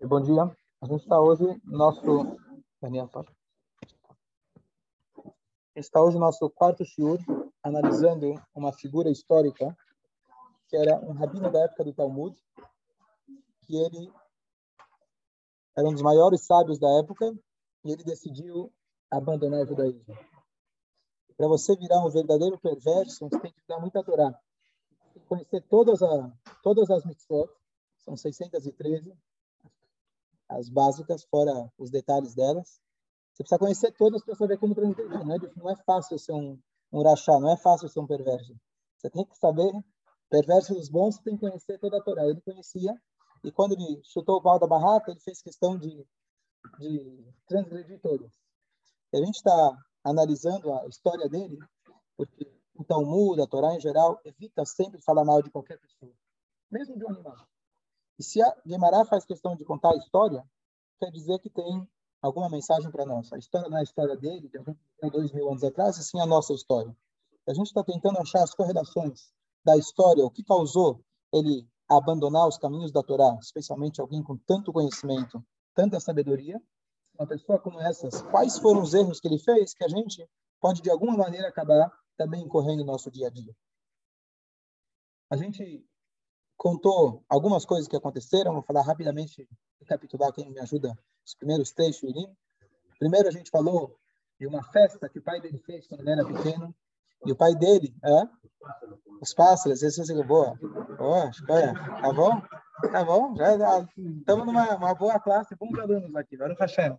Bom dia. A gente está hoje no nosso. Está hoje no nosso quarto shiur, analisando uma figura histórica que era um rabino da época do Talmud, que ele era um dos maiores sábios da época e ele decidiu abandonar o judaísmo. Para você virar um verdadeiro perverso, você tem que dar muita Torá. Tem que conhecer todas, a, todas as mitzvot, são 613, as básicas, fora os detalhes delas. Você precisa conhecer todas para saber como transgredir. Não é, não é fácil ser um, um rachá, não é fácil ser um perverso. Você tem que saber, perverso dos bons, você tem que conhecer toda a Torá. Ele conhecia, e quando ele chutou o pau da barraca, ele fez questão de, de transgredir todas. E a gente está analisando a história dele, porque o Talmud, a Torá em geral, evita sempre falar mal de qualquer pessoa, mesmo de um animal. E se a Guimarães faz questão de contar a história, quer dizer que tem alguma mensagem para nós. A história é a história dele, de dois mil anos atrás, e sim a nossa história. A gente está tentando achar as correlações da história, o que causou ele abandonar os caminhos da Torá, especialmente alguém com tanto conhecimento, tanta sabedoria, uma pessoa como essas, quais foram os erros que ele fez que a gente pode de alguma maneira acabar também incorrendo no nosso dia a dia. A gente contou algumas coisas que aconteceram, vou falar rapidamente, recapitular quem me ajuda, os primeiros três. Primeiro a gente falou de uma festa que o pai dele fez quando ele era pequeno, e o pai dele, é? Os pássaros, esse é boa. Boa, escolha. Tá bom? Tá bom? Já estamos numa uma boa classe, bons alunos aqui. Agora Hashem.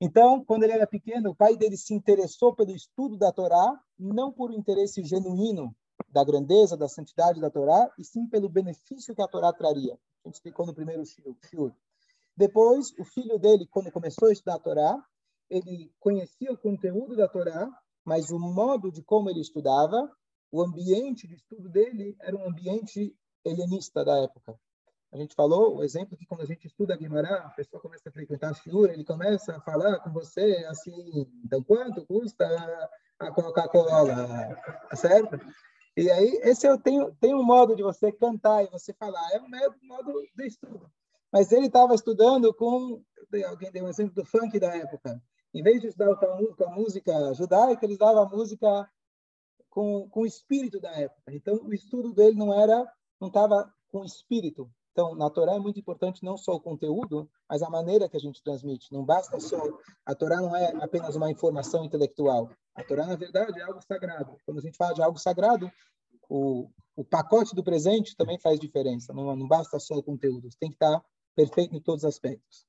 Então, quando ele era pequeno, o pai dele se interessou pelo estudo da Torá, não por um interesse genuíno da grandeza, da santidade da Torá, e sim pelo benefício que a Torá traria. A gente explicou no primeiro shiur. Depois, o filho dele, quando começou a estudar a Torá, ele conhecia o conteúdo da Torá, mas o modo de como ele estudava, o ambiente de estudo dele era um ambiente helenista da época. A gente falou o exemplo que quando a gente estuda Guimarães, a pessoa começa a frequentar a Shiur, ele começa a falar com você assim, então quanto custa a Coca-Cola, tá certo? E aí, esse eu tenho, tem um modo de você cantar e você falar, é um modo de estudo. Mas ele estava estudando com, alguém deu um exemplo do funk da época. Em vez de estudar com a música judaica, ele dava a música com, com o espírito da época. Então, o estudo dele não era, não estava com espírito. Então, na Torá é muito importante não só o conteúdo, mas a maneira que a gente transmite. Não basta só. A Torá não é apenas uma informação intelectual. A Torá, na verdade, é algo sagrado. Quando a gente fala de algo sagrado, o, o pacote do presente também faz diferença. Não, não basta só o conteúdo. Tem que estar perfeito em todos os aspectos.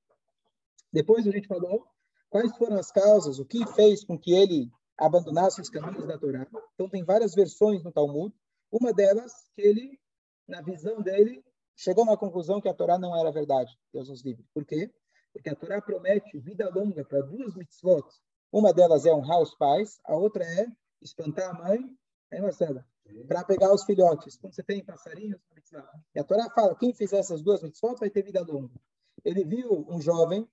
Depois a gente falou quais foram as causas, o que fez com que ele abandonasse os caminhos da Torá. Então, tem várias versões no Talmud. Uma delas, que ele, na visão dele, chegou na conclusão que a Torá não era verdade. Deus nos livre. Por quê? Porque a Torá promete vida longa para duas mitzvot. Uma delas é honrar os pais, a outra é espantar a mãe. Aí, Marcela? Para pegar os filhotes. Quando você tem passarinhos, e a Torá fala, quem fizer essas duas mitzvot vai ter vida longa. Ele viu um jovem,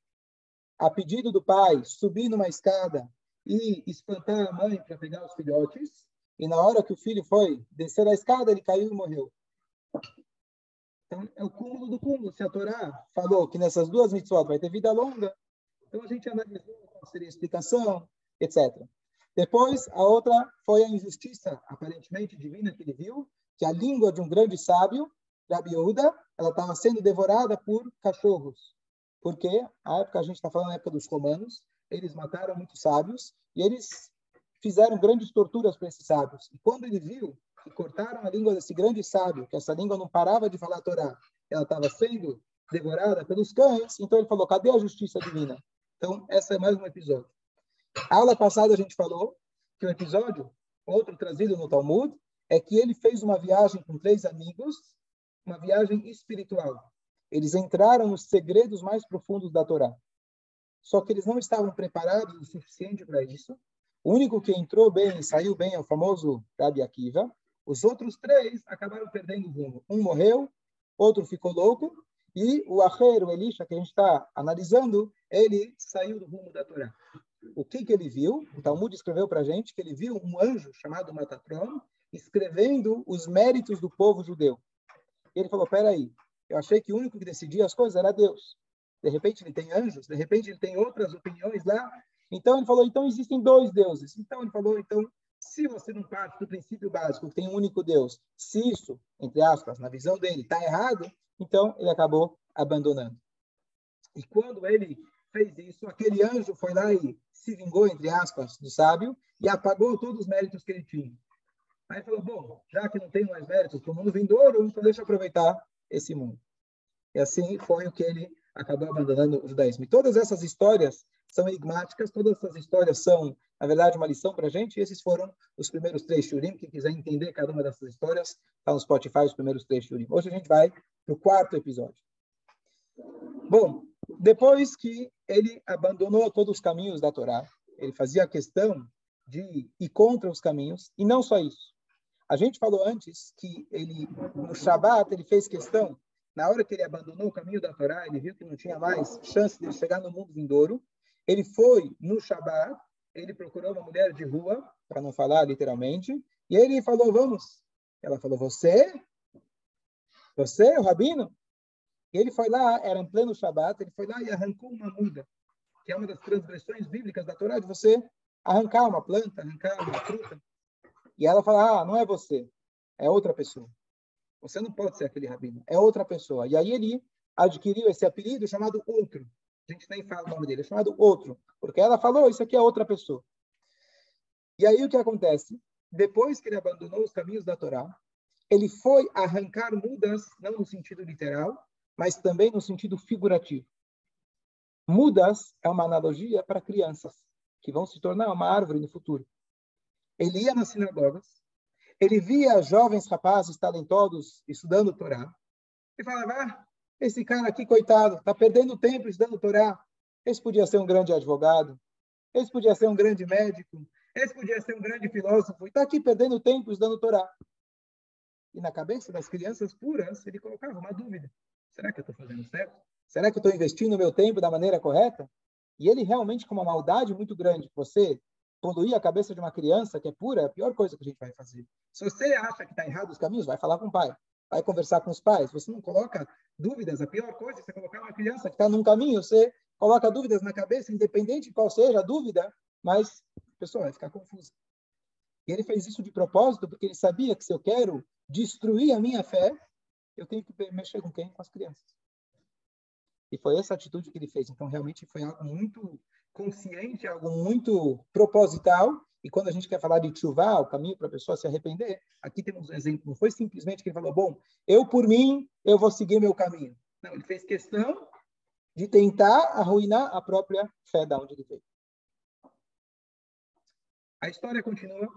a pedido do pai, subir numa escada e espantar a mãe para pegar os filhotes, e na hora que o filho foi descer a escada, ele caiu e morreu. Então, é o cúmulo do cúmulo. Se a Torá falou que nessas duas mitzvot vai ter vida longa, então a gente analisou qual seria a explicação, etc. Depois, a outra foi a injustiça, aparentemente divina, que ele viu, que a língua de um grande sábio, Rabi Yehuda, ela estava sendo devorada por cachorros. Porque, a época, a gente está falando na época dos romanos, eles mataram muitos sábios e eles fizeram grandes torturas para esses sábios. E quando ele viu que cortaram a língua desse grande sábio, que essa língua não parava de falar a Torá, ela estava sendo devorada pelos cães, então ele falou: cadê a justiça divina? Então, essa é mais um episódio. A aula passada a gente falou que o episódio, outro trazido no Talmud, é que ele fez uma viagem com três amigos, uma viagem espiritual. Eles entraram nos segredos mais profundos da Torá. Só que eles não estavam preparados o suficiente para isso. O único que entrou bem e saiu bem é o famoso Rabi Akiva. Os outros três acabaram perdendo o rumo. Um morreu, outro ficou louco, e o Acher, o Elisha, que a gente está analisando, ele saiu do rumo da Torá. O que, que ele viu? O Talmud escreveu para a gente que ele viu um anjo chamado Matatron escrevendo os méritos do povo judeu. E ele falou, peraí, Eu achei que o único que decidia as coisas era Deus. De repente ele tem anjos, de repente ele tem outras opiniões lá. Então ele falou, então existem dois deuses. Então ele falou, então se você não parte do princípio básico que tem um único Deus, se isso, entre aspas, na visão dele, está errado, então ele acabou abandonando. E quando ele fez isso, aquele anjo foi lá e se vingou, entre aspas, do sábio e apagou todos os méritos que ele tinha. Aí falou, bom, já que não tem mais méritos para o mundo vindouro, então deixa eu aproveitar esse mundo. E assim foi o que ele acabou abandonando o judaísmo. E todas essas histórias são enigmáticas, todas essas histórias são, na verdade, uma lição para a gente. E esses foram os primeiros três shurim. Quem quiser entender cada uma dessas histórias, está no Spotify os primeiros três shurim. Hoje a gente vai para o quarto episódio. Bom, depois que ele abandonou todos os caminhos da Torá, ele fazia questão de ir contra os caminhos, e não só isso. A gente falou antes que ele, no Shabat, ele fez questão, na hora que ele abandonou o caminho da Torá, ele viu que não tinha mais chance de chegar no mundo vindouro, ele foi no Shabat, ele procurou uma mulher de rua, para não falar literalmente, e ele falou, vamos. Ela falou, você? Você, o Rabino? E ele foi lá, era em pleno Shabat, ele foi lá e arrancou uma muda, que é uma das transgressões bíblicas da Torá, de você arrancar uma planta, arrancar uma fruta. E ela fala, ah, não é você, é outra pessoa. Você não pode ser aquele rabino, é outra pessoa. E aí ele adquiriu esse apelido chamado outro. A gente nem fala o nome dele, é chamado outro, porque ela falou, isso aqui é outra pessoa. E aí o que acontece? Depois que ele abandonou os caminhos da Torá, ele foi arrancar mudas, não no sentido literal, mas também no sentido figurativo. Mudas é uma analogia para crianças que vão se tornar uma árvore no futuro. Ele ia nas sinagogas, ele via jovens rapazes talentosos estudando Torá, e falava: ah, esse cara aqui, coitado, está perdendo tempo estudando Torá. Esse podia ser um grande advogado, esse podia ser um grande médico, esse podia ser um grande filósofo, e está aqui perdendo tempo estudando Torá. E na cabeça das crianças puras, ele colocava uma dúvida: será que eu estou fazendo certo? Será que eu estou investindo o meu tempo da maneira correta? E ele realmente, com uma maldade muito grande, você poluir a cabeça de uma criança que é pura, é a pior coisa que a gente vai fazer. Se você acha que está errado os caminhos, vai falar com o pai, vai conversar com os pais. Você não coloca dúvidas. A pior coisa é você colocar uma criança que está num caminho, você coloca dúvidas na cabeça, independente de qual seja a dúvida, mas a pessoa vai ficar confusa. E ele fez isso de propósito, porque ele sabia que se eu quero destruir a minha fé, eu tenho que mexer com quem? Com as crianças. E foi essa atitude que ele fez. Então, realmente foi algo muito consciente, algo muito proposital. E quando a gente quer falar de chuvar, o caminho para a pessoa se arrepender, aqui temos um exemplo. Não foi simplesmente que ele falou, bom, eu por mim, eu vou seguir meu caminho. Não, ele fez questão de tentar arruinar a própria fé da onde ele veio. A história continua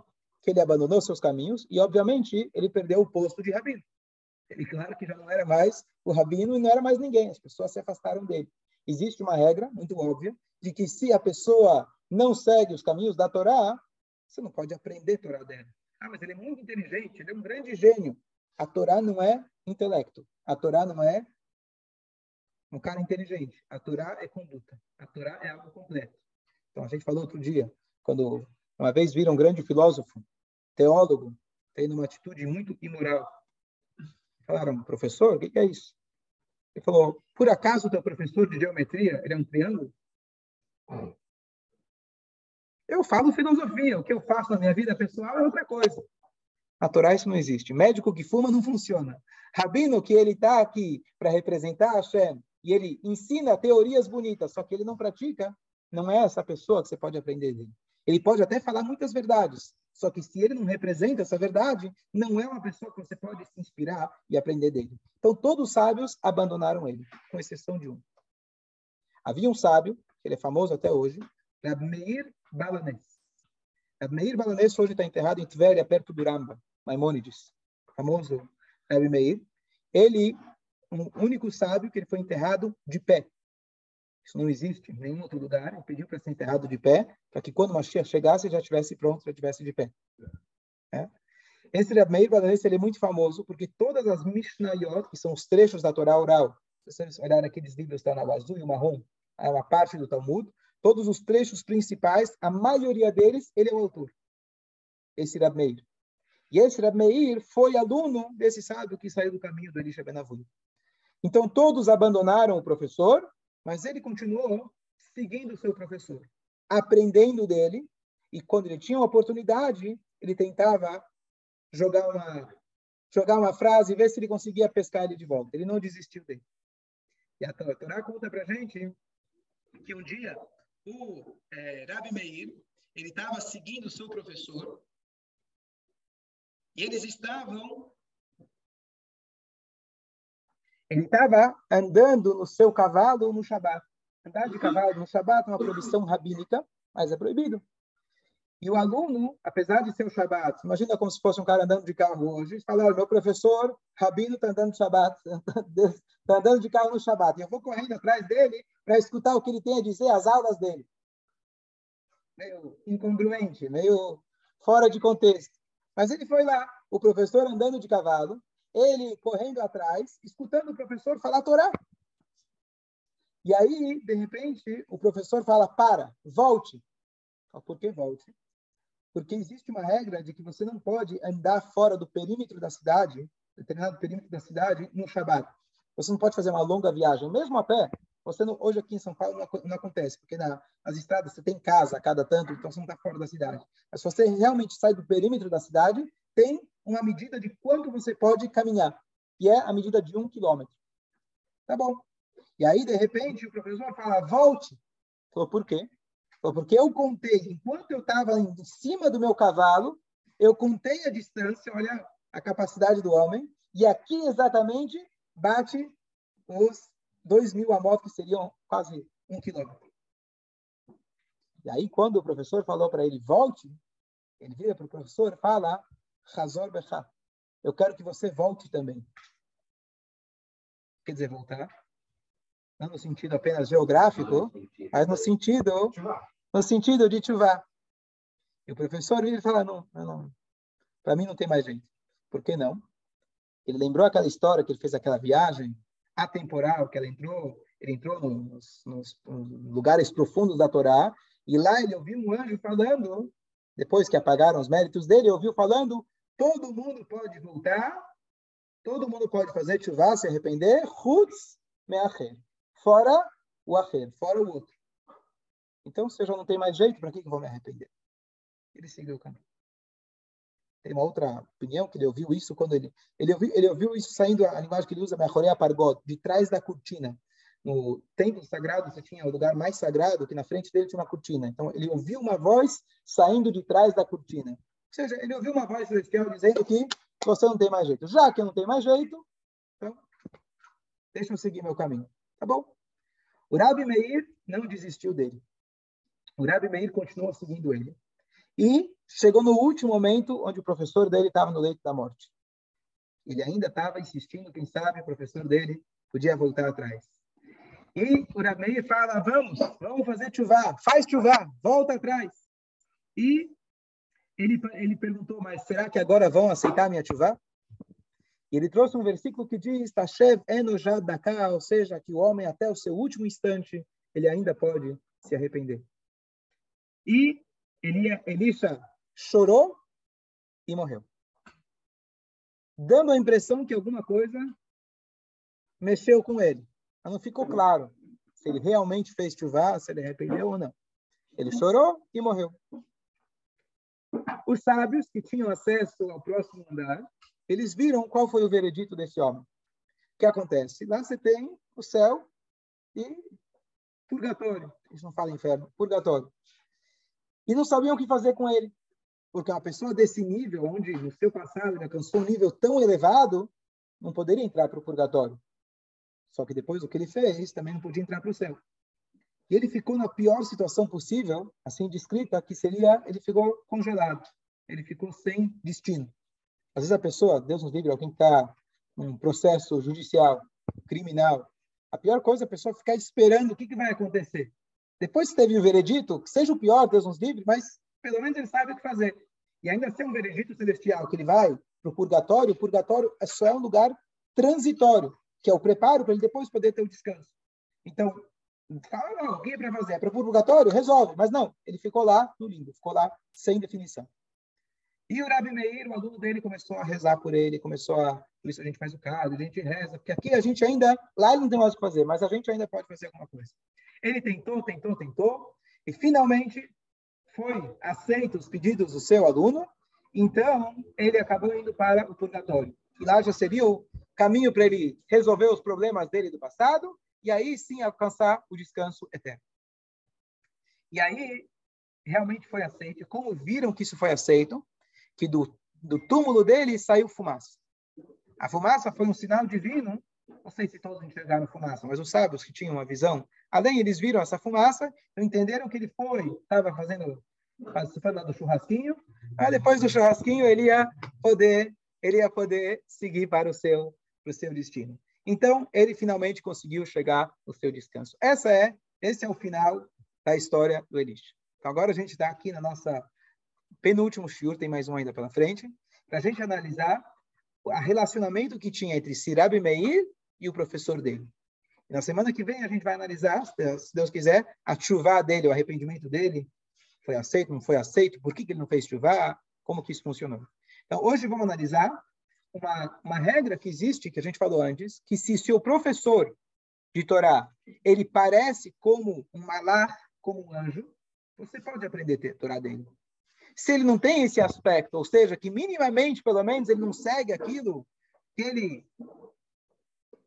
que ele abandonou seus caminhos e, obviamente, ele perdeu o posto de rabino. Ele, claro que já não era mais o rabino e não era mais ninguém. As pessoas se afastaram dele. Existe uma regra muito óbvia de que se a pessoa não segue os caminhos da Torá, você não pode aprender a Torá dela. Ah, mas ele é muito inteligente, ele é um grande gênio. A Torá não é intelecto. A Torá não é um cara inteligente. A Torá é conduta. A Torá é algo completo. Então, a gente falou outro dia, quando uma vez viram um grande filósofo, teólogo, tendo uma atitude muito imoral. Falaram, professor, o que é isso? Ele falou, por acaso teu professor de geometria ele é um triângulo? Eu falo filosofia, o que eu faço na minha vida pessoal é outra coisa. Na Torá isso não existe. Médico que fuma não funciona. Rabino que ele está aqui para representar Hashem e ele ensina teorias bonitas, só que ele não pratica, não é essa pessoa que você pode aprender dele. Ele pode até falar muitas verdades, só que se ele não representa essa verdade, não é uma pessoa que você pode se inspirar e aprender dele. Então todos os sábios abandonaram ele, com exceção de um. Havia um sábio ele é famoso até hoje, Rab Meir Balanés. Meir Balanés hoje está enterrado em Tveria, perto do Ramba, Maimônides, famoso Rab Meir. Ele, um único sábio que ele foi enterrado de pé. Isso não existe em nenhum outro lugar. Ele pediu para ser enterrado de pé, para que quando Mashiach chegasse, já estivesse pronto, já estivesse de pé. É? Esse Rab Meir Balanés, ele é muito famoso porque todas as Mishnayot, que são os trechos da Torá oral, se vocês olharem aqueles livros estão na azul e o marrom, é uma parte do Talmud, todos os trechos principais, a maioria deles, ele é o autor. Esse Rab Meir. E esse Rab Meir foi aluno desse sábio que saiu do caminho do Elisha Benavui. Então todos abandonaram o professor, mas ele continuou seguindo o seu professor, aprendendo dele, e quando ele tinha uma oportunidade, ele tentava jogar uma jogar uma frase e ver se ele conseguia pescar ele de volta. Ele não desistiu dele. E a Torá conta para gente que um dia o é, Rabi Meir ele estava seguindo o seu professor e eles estavam ele estava andando no seu cavalo no Shabat. Andar de cavalo no Shabat é uma proibição rabínica, mas é proibido. E o aluno, apesar de ser o Shabat, imagina como se fosse um cara andando de carro hoje, fala, olha, meu professor, Rabino, está andando de Shabat, está andando de carro no Shabat. E eu vou correndo atrás dele para escutar o que ele tem a dizer, as aulas dele. Meio incongruente, meio fora de contexto. Mas ele foi lá, o professor andando de cavalo, ele correndo atrás, escutando o professor falar Torá. E aí, de repente, o professor fala, para, volte. Por que volte? Porque existe uma regra de que você não pode andar fora do perímetro da cidade, determinado perímetro da cidade, no Shabat. Você não pode fazer uma longa viagem, mesmo a pé. Você não, hoje aqui em São Paulo não, não acontece, porque na, nas estradas você tem casa a cada tanto, então você não está fora da cidade. Mas se você realmente sai do perímetro da cidade, tem uma medida de quanto você pode caminhar, que é a medida de um quilômetro. Tá bom. E aí, de repente, o professor fala, volte. Falou, por quê? Porque eu contei, enquanto eu estava em cima do meu cavalo, eu contei a distância, olha a capacidade do homem, e aqui exatamente bate os dois mil amot, que seriam quase um quilômetro. E aí, quando o professor falou para ele, volte, ele vira para o professor e fala, Hazor Bechá, eu quero que você volte também. Quer dizer, voltar? Não no sentido apenas geográfico, mas no sentido no sentido de chuva. E o professor vira e fala, não, não, para mim não tem mais jeito. Por que não? Ele lembrou aquela história que ele fez aquela viagem atemporal, que ela entrou, ele entrou nos, nos, nos lugares profundos da Torá, e lá ele ouviu um anjo falando, depois que apagaram os méritos dele, ouviu falando, todo mundo pode voltar, todo mundo pode fazer chuva, se arrepender, Hutz me'acher. Fora o acher, fora o outro. Então, se eu já não tenho mais jeito, para que eu vou me arrepender? Ele seguiu o caminho. Tem uma outra opinião que ele ouviu isso quando ele ele ouviu, ele ouviu isso saindo a linguagem que ele usa, Mechorea Pargot, de trás da cortina. No templo sagrado, você tinha o lugar mais sagrado, que na frente dele tinha uma cortina. Então, ele ouviu uma voz saindo de trás da cortina. Ou seja, ele ouviu uma voz celestial dizendo que você não tem mais jeito. Já que eu não tenho mais jeito, então, deixa eu seguir meu caminho. Tá bom? O Rabi Meir não desistiu dele. O Rebbe Meir continuou seguindo ele. E chegou no último momento onde o professor dele estava no leito da morte. Ele ainda estava insistindo, quem sabe o professor dele podia voltar atrás. E o Rebbe Meir fala, vamos, vamos fazer chuvá, faz chuvá, volta atrás. E ele, ele perguntou, mas será que agora vão aceitar minha chuvá? E ele trouxe um versículo que diz, Tashev enojad ou seja, que o homem até o seu último instante, ele ainda pode se arrepender. E Elisha chorou e morreu. Dando a impressão que alguma coisa mexeu com ele. Mas não ficou claro se ele realmente fez chuva, se ele arrependeu ou não. Ele chorou e morreu. Os sábios que tinham acesso ao próximo andar, eles viram qual foi o veredito desse homem. O que acontece? Lá você tem o céu e purgatório. Eles não falam inferno, purgatório e não sabiam o que fazer com ele. Porque uma pessoa desse nível, onde no seu passado ele alcançou um nível tão elevado, não poderia entrar para o purgatório. Só que depois do que ele fez, também não podia entrar para o céu. E ele ficou na pior situação possível, assim descrita, que seria, ele ficou congelado. Ele ficou sem destino. Às vezes a pessoa, Deus nos livre, alguém está num processo judicial, criminal, a pior coisa é a pessoa ficar esperando o que, que vai acontecer. Depois que teve o veredito, que seja o pior, Deus nos livre, mas pelo menos ele sabe o que fazer. E ainda ser um veredito celestial, que ele vai para o purgatório, o purgatório é só é um lugar transitório, que é o preparo para ele depois poder ter o descanso. Então, fala, não, o que é para fazer? É para o purgatório? Resolve. Mas não, ele ficou lá no limbo, ficou lá sem definição. E o Rabi Meir, o aluno dele, começou a rezar por ele, começou a. Por isso a gente faz o caso, a gente reza, porque aqui a gente ainda. Lá ele não tem mais o que fazer, mas a gente ainda pode fazer alguma coisa. Ele tentou, tentou, tentou, e finalmente foi aceito os pedidos do seu aluno, então ele acabou indo para o purgatório. E lá já seria o caminho para ele resolver os problemas dele do passado, e aí sim alcançar o descanso eterno. E aí realmente foi aceito. Como viram que isso foi aceito, que do, do túmulo dele saiu fumaça. A fumaça foi um sinal divino. Não sei se todos enxergaram fumaça, mas os sábios que tinham uma visão, além eles viram essa fumaça, entenderam que ele foi, estava fazendo, participando do churrasquinho. Aí depois do churrasquinho ele ia poder, ele ia poder seguir para o seu, para o seu destino. Então ele finalmente conseguiu chegar ao seu descanso. Essa é, esse é o final da história do Elisha. Então agora a gente está aqui na nossa penúltimo shiur, tem mais um ainda pela frente, para a gente analisar o relacionamento que tinha entre Sirab Meir e o professor dele. E na semana que vem a gente vai analisar, se Deus quiser, a chuva dele, o arrependimento dele. Foi aceito, não foi aceito? Por que, que ele não fez chuva? Como que isso funcionou? Então, hoje vamos analisar uma, uma regra que existe, que a gente falou antes, que se seu professor de Torá, ele parece como um malar, como um anjo, você pode aprender a Torá dele se ele não tem esse aspecto, ou seja, que minimamente, pelo menos, ele não segue aquilo que ele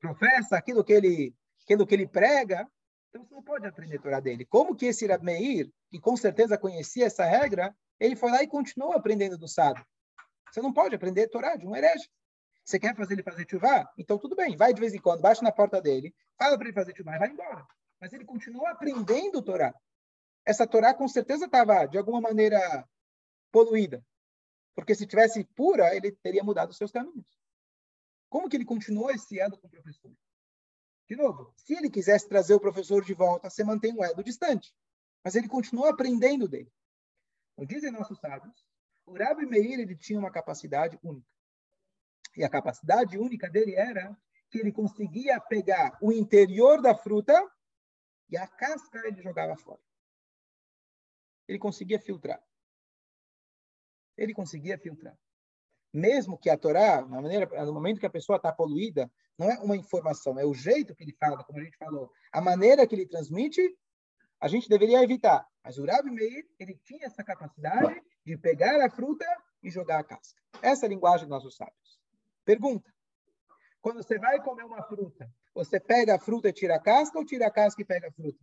professa, aquilo que ele, aquilo que ele prega, então você não pode aprender a Torá dele. Como que esse Rab Meir, que com certeza conhecia essa regra, ele foi lá e continuou aprendendo do sábio. Você não pode aprender a Torá de um herege. Você quer fazer ele fazer chuvá? Então tudo bem, vai de vez em quando, baixa na porta dele, fala para ele fazer chuvá e vai embora. Mas ele continua aprendendo Torá. Essa Torá com certeza estava, de alguma maneira, poluída. Porque se tivesse pura, ele teria mudado os seus caminhos. Como que ele continuou esse elo com o professor? De novo, se ele quisesse trazer o professor de volta, você mantém um elo distante. Mas ele continuou aprendendo dele. Como dizem nossos sábios, o Rabi Meir ele tinha uma capacidade única. E a capacidade única dele era que ele conseguia pegar o interior da fruta e a casca ele jogava fora. Ele conseguia filtrar ele conseguia filtrar. Mesmo que a Torá, na maneira, no momento que a pessoa está poluída, não é uma informação, é o jeito que ele fala, como a gente falou, a maneira que ele transmite, a gente deveria evitar. Mas o Rabi Meir, ele tinha essa capacidade de pegar a fruta e jogar a casca. Essa é a linguagem dos nossos sábios. Pergunta: quando você vai comer uma fruta, você pega a fruta e tira a casca ou tira a casca e pega a fruta?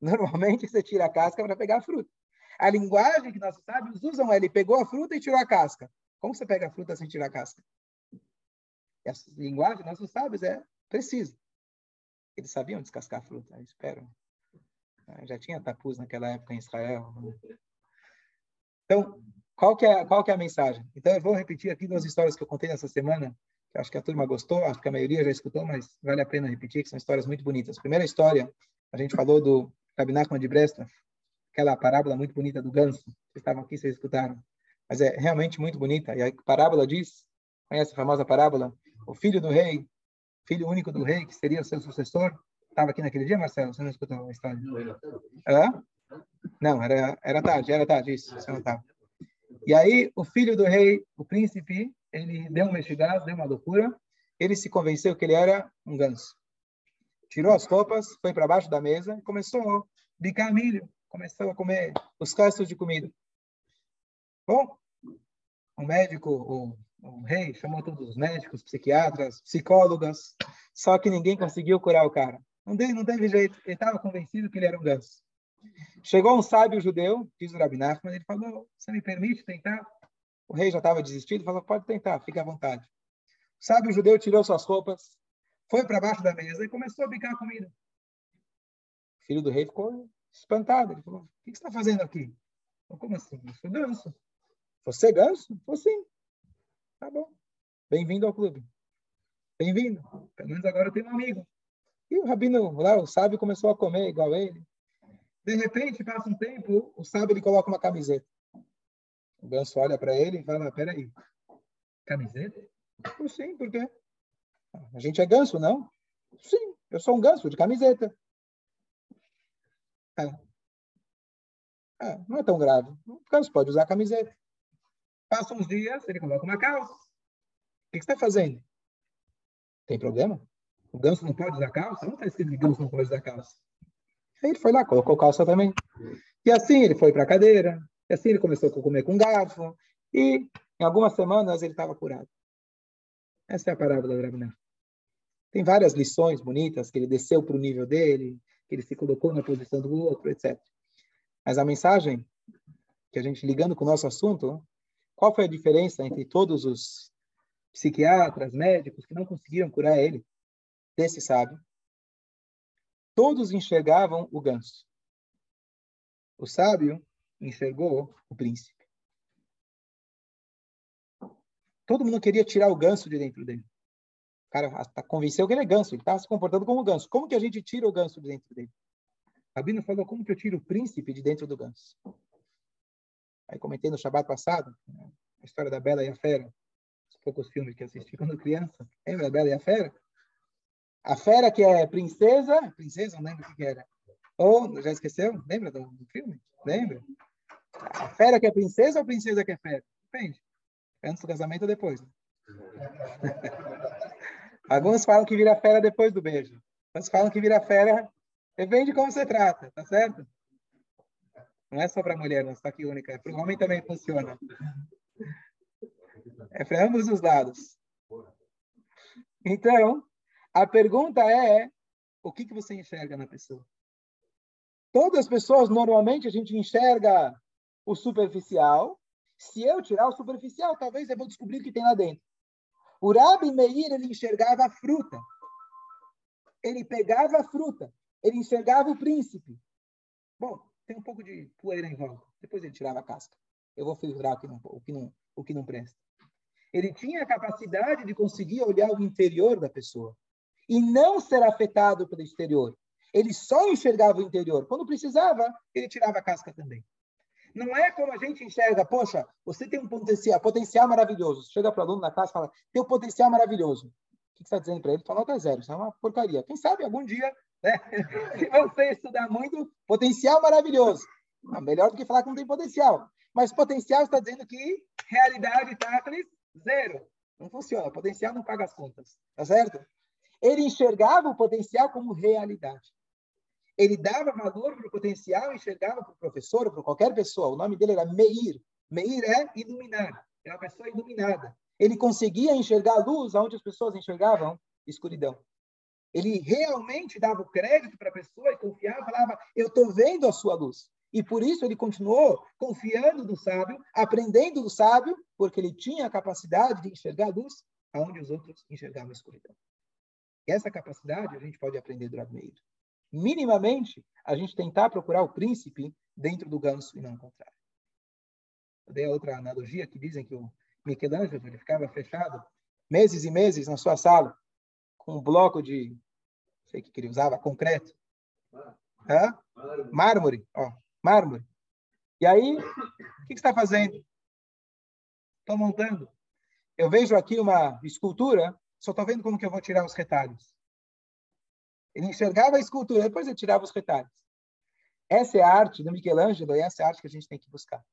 Normalmente você tira a casca para pegar a fruta. A linguagem que nossos sábios usam é ele pegou a fruta e tirou a casca. Como você pega a fruta sem tirar a casca? E a linguagem dos nossos sábios é precisa. Eles sabiam descascar a fruta, eu espero. Ah, já tinha tapuz naquela época em Israel. Então, qual que, é, qual que é a mensagem? Então, eu vou repetir aqui duas histórias que eu contei nessa semana, que acho que a turma gostou, acho que a maioria já escutou, mas vale a pena repetir, que são histórias muito bonitas. Primeira história, a gente falou do Rabi Nachman de Breslov, aquela parábola muito bonita do ganso. Vocês estavam aqui, vocês escutaram. Mas é realmente muito bonita. E a parábola diz, conhece a famosa parábola? O filho do rei, filho único do rei, que seria o seu sucessor, estava aqui naquele dia, Marcelo? Você não escutou a história? Hã? Não, era, era tarde, era tarde, isso, você não estava. E aí, o filho do rei, o príncipe, ele deu um mexigás, deu uma loucura, ele se convenceu que ele era um ganso. Tirou as roupas, foi para baixo da mesa e começou a bicar milho começou a comer os restos de comida. Bom, o médico, o, o rei, chamou todos os médicos, psiquiatras, psicólogas, só que ninguém conseguiu curar o cara. Não, deu, não teve jeito, ele estava convencido que ele era um ganso. Chegou um sábio judeu, diz o Rabi Nachman, ele falou, você me permite tentar? O rei já estava desistido, falou, pode tentar, fique à vontade. O sábio judeu tirou suas roupas, foi para baixo da mesa e começou a bicar a comida. O filho do rei ficou espantado. Ele falou: O que você está fazendo aqui? Falei, Como assim? Eu sou ganso. Você é ganso? Falei, sim. Tá bom. Bem-vindo ao clube. Bem-vindo. Pelo menos agora eu tenho um amigo. E o rabino lá, o sábio, começou a comer igual ele. De repente, passa um tempo, o sábio ele coloca uma camiseta. O ganso olha para ele e fala: Peraí, camiseta? Eu, sim, por quê? A gente é ganso, não? Sim, eu sou um ganso de camiseta. Ah, não é tão grave. O ganso pode usar camiseta. Passa uns dias, ele coloca uma calça. O que, você está fazendo? Tem problema? O ganso não pode usar calça? Não está escrito que ganso não pode usar calça. Aí ele foi lá, colocou calça também. E assim ele foi para a cadeira. E assim ele começou a comer com garfo. E em algumas semanas ele estava curado. Essa é a parábola do Rabiná. Tem várias lições bonitas, que ele desceu para o nível dele, que ele se colocou na posição do outro, etc. Mas a mensagem, que a gente ligando com o nosso assunto, qual foi a diferença entre todos os psiquiatras, médicos que não conseguiram curar ele, desse sábio? Todos enxergavam o ganso. O sábio enxergou o príncipe. Todo mundo queria tirar o ganso de dentro dele. O cara convenceu que ele é ganso, ele estava se comportando como ganso. Como que a gente tira o ganso de dentro dele? Rabino falou, como que eu tiro o príncipe de dentro do ganso? Aí comentei no Shabat passado, né, a história da Bela e a Fera, os poucos filmes que assisti quando criança. Lembra da Bela e a Fera? A Fera que é princesa, princesa, não lembro o que era. Ou, já esqueceu? Lembra do, do filme? Lembra? A Fera que é princesa ou a princesa que é fera? Depende. Antes do casamento ou depois? Né? Alguns falam que vira fera depois do beijo. Outros falam que vira fera. Depende de como você trata, tá certo? Não é só para mulher, não está aqui única. É para o homem também funciona. É para ambos os lados. Então, a pergunta é: o que, que você enxerga na pessoa? Todas as pessoas, normalmente, a gente enxerga o superficial. Se eu tirar o superficial, talvez eu vou descobrir o que tem lá dentro. O Rabi Meir, ele enxergava a fruta. Ele pegava a fruta. Ele enxergava o príncipe. Bom, tem um pouco de poeira em volta. Depois ele tirava a casca. Eu vou filtrar o que não, o que não, o que não presta. Ele tinha a capacidade de conseguir olhar o interior da pessoa e não ser afetado pelo exterior. Ele só enxergava o interior. Quando precisava, ele tirava a casca também. Não é como a gente enxerga, poxa, você tem um potencial, potencial maravilhoso. chega para o aluno na classe e fala, tem um potencial maravilhoso. O que você está dizendo para ele? Tua nota é zero, isso é uma porcaria. Quem sabe algum dia, né? se você estudar muito, potencial maravilhoso. Melhor do que falar que não tem potencial. Mas potencial está dizendo que realidade está zero. Não funciona. Potencial não paga as contas. Tá certo? Ele enxergava o potencial como realidade ele dava valor para o potencial, enxergava para o professor ou para qualquer pessoa. O nome dele era Meir. Meir é iluminar, é uma pessoa iluminada. Ele conseguia enxergar a luz onde as pessoas enxergavam escuridão. Ele realmente dava o crédito para a pessoa e confiava, falava: Eu estou vendo a sua luz. E por isso ele continuou confiando no sábio, aprendendo do sábio, porque ele tinha a capacidade de enxergar a luz aonde os outros enxergavam a escuridão. E essa capacidade a gente pode aprender do Meir minimamente, a gente tentar procurar o príncipe dentro do ganso e não o contrário. Eu dei outra analogia que dizem que o Michelangelo ele ficava fechado meses e meses na sua sala com um bloco de, não sei o que ele usava, concreto. Hã? Mármore, ó, mármore. E aí, o que, que está fazendo? Estou montando. Eu vejo aqui uma escultura, só estou vendo como que eu vou tirar os retalhos. Ele enxergava a escultura, depois ele tirava os retalhos. Essa é a arte do Michelangelo e essa é a arte que a gente tem que buscar.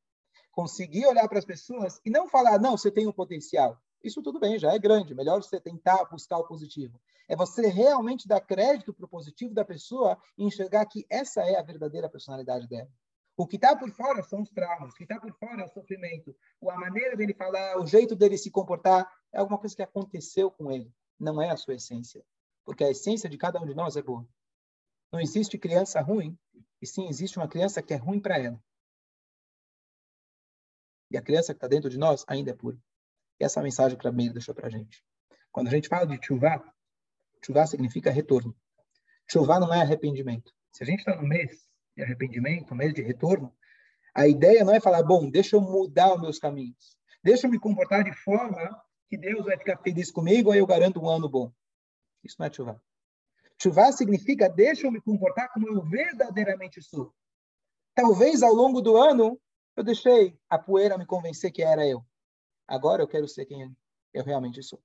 Conseguir olhar para as pessoas e não falar, não, você tem um potencial. Isso tudo bem, já é grande. Melhor você tentar buscar o positivo. É você realmente dar crédito para o positivo da pessoa e enxergar que essa é a verdadeira personalidade dela. O que está por fora são os traumas, o que está por fora é o sofrimento. A maneira dele falar, o jeito dele se comportar, é alguma coisa que aconteceu com ele, não é a sua essência porque a essência de cada um de nós é boa. Não existe criança ruim, e sim existe uma criança que é ruim para ela. E a criança que está dentro de nós ainda é pura. E essa é a mensagem que a Meir deixou para a gente. Quando a gente fala de chuvá, chuvá significa retorno. Chuvá não é arrependimento. Se a gente está no mês de arrependimento, no mês de retorno, a ideia não é falar, bom, deixa eu mudar os meus caminhos. Deixa eu me comportar de forma que Deus vai ficar feliz comigo, aí eu garanto um ano bom. Isso não é chuva. Chuva significa deixa eu me comportar como eu verdadeiramente sou. Talvez ao longo do ano eu deixei a poeira me convencer que era eu. Agora eu quero ser quem eu realmente sou.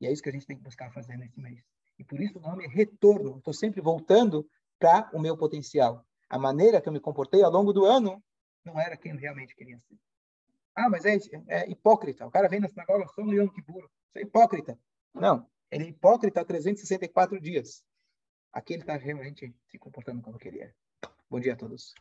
E é isso que a gente tem que buscar fazer nesse mês. E por isso o nome é retorno. Estou sempre voltando para o meu potencial. a maneira que eu me comportei ao longo do ano não era quem eu realmente queria ser. Ah, mas é, é hipócrita. O cara vem na sinagoga só no Yom Kippur. Isso é hipócrita. Não, ele é hipócrita há 364 dias. Aqui ele está realmente se comportando como queria. Bom dia a todos.